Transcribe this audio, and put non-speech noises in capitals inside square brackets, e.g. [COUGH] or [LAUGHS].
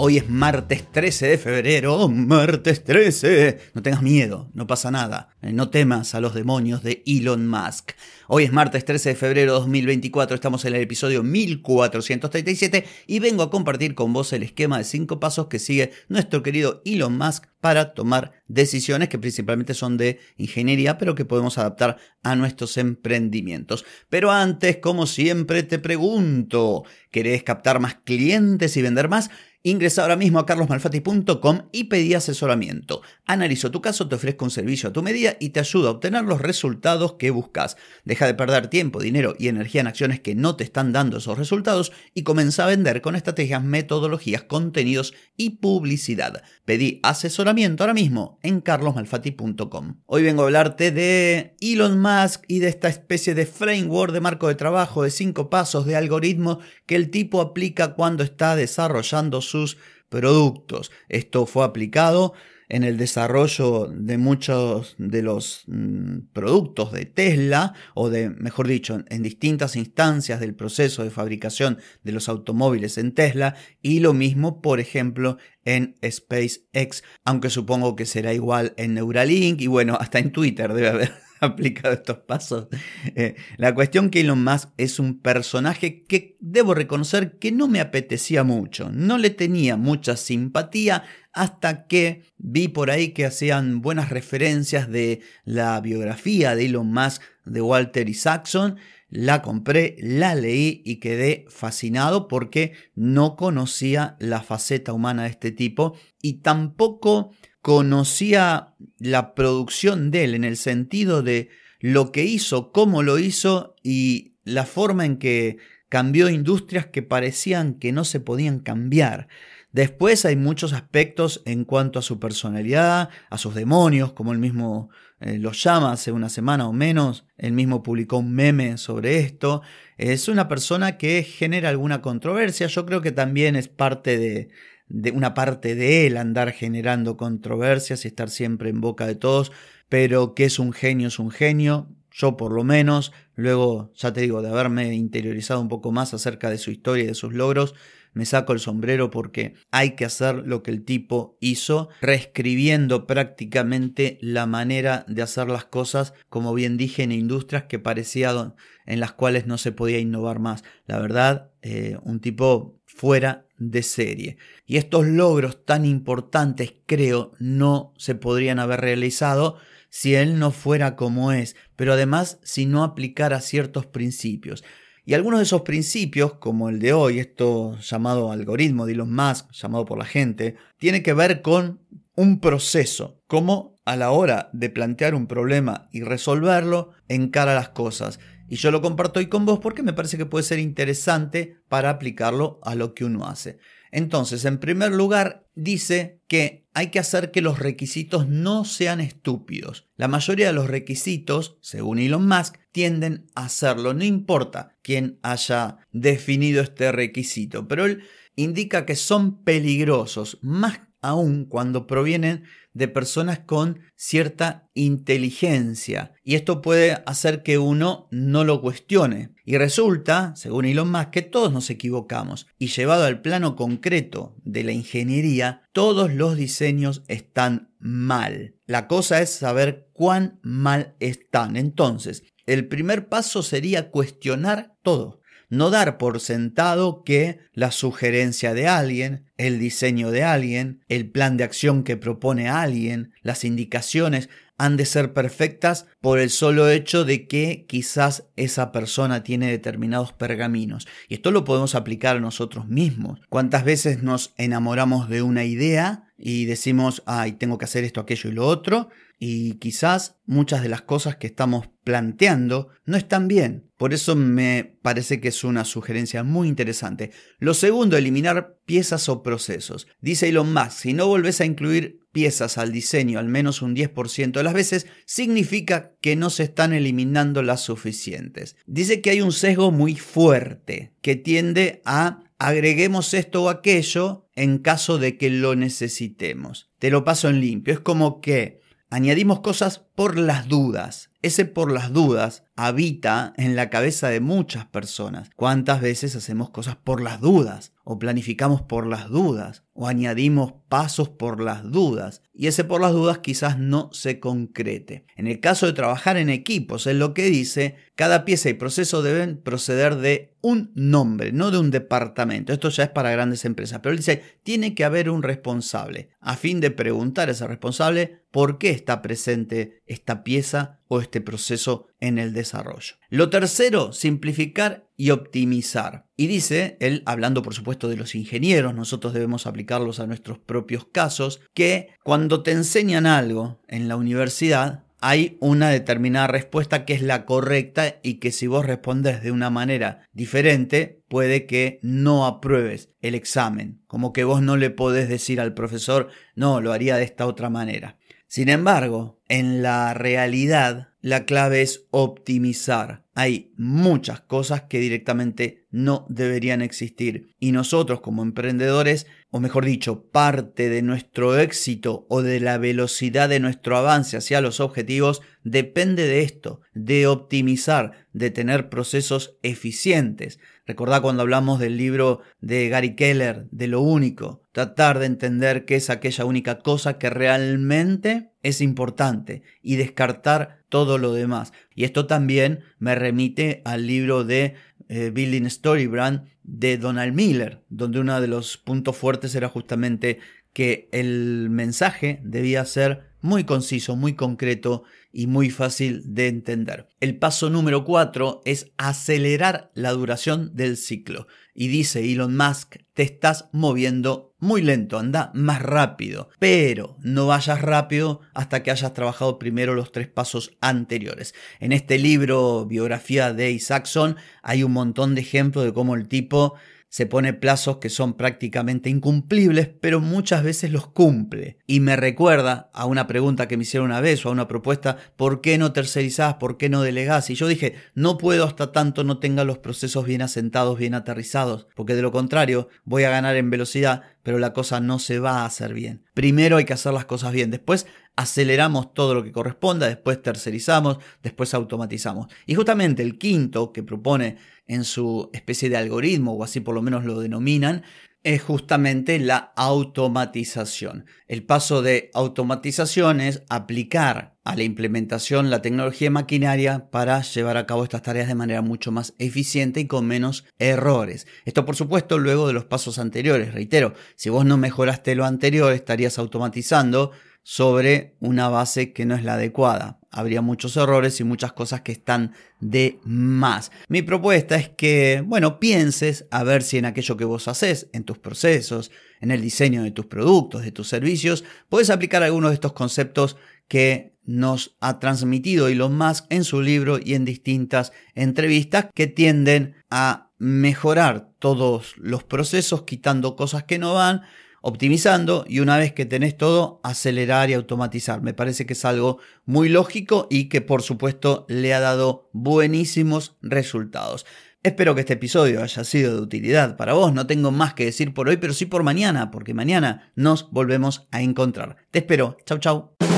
Hoy es martes 13 de febrero, ¡Oh, martes 13. No tengas miedo, no pasa nada. Eh, no temas a los demonios de Elon Musk. Hoy es martes 13 de febrero de 2024, estamos en el episodio 1437 y vengo a compartir con vos el esquema de 5 pasos que sigue nuestro querido Elon Musk para tomar decisiones que principalmente son de ingeniería, pero que podemos adaptar a nuestros emprendimientos. Pero antes, como siempre, te pregunto, ¿querés captar más clientes y vender más? Ingresa ahora mismo a carlosmalfati.com y pedí asesoramiento. Analizo tu caso, te ofrezco un servicio a tu medida y te ayudo a obtener los resultados que buscas. Deja de perder tiempo, dinero y energía en acciones que no te están dando esos resultados y comienza a vender con estrategias, metodologías, contenidos y publicidad. Pedí asesoramiento ahora mismo en carlosmalfati.com. Hoy vengo a hablarte de Elon Musk y de esta especie de framework de marco de trabajo de cinco pasos de algoritmo que el tipo aplica cuando está desarrollando sus productos. Esto fue aplicado en el desarrollo de muchos de los mm, productos de Tesla, o de, mejor dicho, en distintas instancias del proceso de fabricación de los automóviles en Tesla, y lo mismo, por ejemplo, en SpaceX, aunque supongo que será igual en Neuralink, y bueno, hasta en Twitter debe haber [LAUGHS] aplicado estos pasos. Eh, la cuestión que Elon Musk es un personaje que debo reconocer que no me apetecía mucho, no le tenía mucha simpatía hasta que vi por ahí que hacían buenas referencias de la biografía de Elon Musk de Walter Isaacson. La compré, la leí y quedé fascinado porque no conocía la faceta humana de este tipo y tampoco conocía la producción de él en el sentido de lo que hizo, cómo lo hizo y la forma en que cambió industrias que parecían que no se podían cambiar. Después hay muchos aspectos en cuanto a su personalidad, a sus demonios, como él mismo eh, los llama hace una semana o menos. Él mismo publicó un meme sobre esto. Es una persona que genera alguna controversia. Yo creo que también es parte de, de una parte de él andar generando controversias y estar siempre en boca de todos, pero que es un genio, es un genio, yo por lo menos, luego, ya te digo, de haberme interiorizado un poco más acerca de su historia y de sus logros, me saco el sombrero porque hay que hacer lo que el tipo hizo, reescribiendo prácticamente la manera de hacer las cosas, como bien dije, en industrias que parecían en las cuales no se podía innovar más. La verdad, eh, un tipo fuera de serie. Y estos logros tan importantes, creo, no se podrían haber realizado si él no fuera como es, pero además si no aplicara ciertos principios. Y algunos de esos principios, como el de hoy, esto llamado algoritmo de Elon Musk, llamado por la gente, tiene que ver con un proceso, como a la hora de plantear un problema y resolverlo, encara las cosas. Y yo lo comparto hoy con vos porque me parece que puede ser interesante para aplicarlo a lo que uno hace. Entonces, en primer lugar, dice que hay que hacer que los requisitos no sean estúpidos. La mayoría de los requisitos, según Elon Musk, tienden a hacerlo. No importa quién haya definido este requisito, pero él indica que son peligrosos, más aún cuando provienen de personas con cierta inteligencia. Y esto puede hacer que uno no lo cuestione. Y resulta, según Elon Musk, que todos nos equivocamos. Y llevado al plano concreto de la ingeniería, todos los diseños están mal. La cosa es saber cuán mal están. Entonces, el primer paso sería cuestionar todo. No dar por sentado que la sugerencia de alguien, el diseño de alguien, el plan de acción que propone alguien, las indicaciones han de ser perfectas por el solo hecho de que quizás esa persona tiene determinados pergaminos. Y esto lo podemos aplicar a nosotros mismos. ¿Cuántas veces nos enamoramos de una idea y decimos, ay, tengo que hacer esto, aquello y lo otro? Y quizás muchas de las cosas que estamos planteando no están bien Por eso me parece que es una sugerencia muy interesante. Lo segundo, eliminar piezas o procesos. Dice Elon Musk, si no volvés a incluir piezas al diseño al menos un 10% de las veces, significa que no se están eliminando las suficientes. Dice que hay un sesgo muy fuerte que tiende a agreguemos esto o aquello en caso de que lo necesitemos. Te lo paso en limpio. Es como que añadimos cosas por las dudas. Ese por las dudas habita en la cabeza de muchas personas. ¿Cuántas veces hacemos cosas por las dudas? O planificamos por las dudas, o añadimos pasos por las dudas, y ese por las dudas quizás no se concrete. En el caso de trabajar en equipos, es lo que dice, cada pieza y proceso deben proceder de un nombre, no de un departamento. Esto ya es para grandes empresas, pero él dice, tiene que haber un responsable, a fin de preguntar a ese responsable por qué está presente esta pieza o este proceso en el desarrollo. Lo tercero, simplificar y optimizar. Y dice, él hablando por supuesto de los ingenieros, nosotros debemos aplicarlos a nuestros propios casos, que cuando te enseñan algo en la universidad, hay una determinada respuesta que es la correcta y que si vos respondes de una manera diferente, puede que no apruebes el examen. Como que vos no le podés decir al profesor, no, lo haría de esta otra manera. Sin embargo, en la realidad, la clave es optimizar. Hay muchas cosas que directamente no deberían existir. Y nosotros como emprendedores, o mejor dicho, parte de nuestro éxito o de la velocidad de nuestro avance hacia los objetivos, depende de esto, de optimizar, de tener procesos eficientes. Recordá cuando hablamos del libro de Gary Keller, de lo único, tratar de entender qué es aquella única cosa que realmente es importante y descartar todo lo demás. Y esto también me remite al libro de eh, Building Story Brand de Donald Miller, donde uno de los puntos fuertes era justamente que el mensaje debía ser muy conciso, muy concreto y muy fácil de entender. El paso número 4 es acelerar la duración del ciclo. Y dice Elon Musk, te estás moviendo muy lento, anda más rápido, pero no vayas rápido hasta que hayas trabajado primero los tres pasos anteriores. En este libro, biografía de Isaacson, hay un montón de ejemplos de cómo el tipo se pone plazos que son prácticamente incumplibles, pero muchas veces los cumple. Y me recuerda a una pregunta que me hicieron una vez o a una propuesta, ¿por qué no tercerizás? ¿Por qué no delegás? Y yo dije, no puedo hasta tanto no tenga los procesos bien asentados, bien aterrizados, porque de lo contrario voy a ganar en velocidad, pero la cosa no se va a hacer bien. Primero hay que hacer las cosas bien, después aceleramos todo lo que corresponda, después tercerizamos, después automatizamos. Y justamente el quinto que propone en su especie de algoritmo, o así por lo menos lo denominan, es justamente la automatización. El paso de automatización es aplicar a la implementación la tecnología maquinaria para llevar a cabo estas tareas de manera mucho más eficiente y con menos errores. Esto por supuesto luego de los pasos anteriores. Reitero, si vos no mejoraste lo anterior, estarías automatizando sobre una base que no es la adecuada. Habría muchos errores y muchas cosas que están de más. Mi propuesta es que, bueno, pienses a ver si en aquello que vos haces, en tus procesos, en el diseño de tus productos, de tus servicios, puedes aplicar algunos de estos conceptos que nos ha transmitido Elon Musk en su libro y en distintas entrevistas que tienden a mejorar todos los procesos, quitando cosas que no van, optimizando y una vez que tenés todo, acelerar y automatizar. Me parece que es algo muy lógico y que por supuesto le ha dado buenísimos resultados. Espero que este episodio haya sido de utilidad para vos. No tengo más que decir por hoy, pero sí por mañana, porque mañana nos volvemos a encontrar. Te espero. Chau, chau.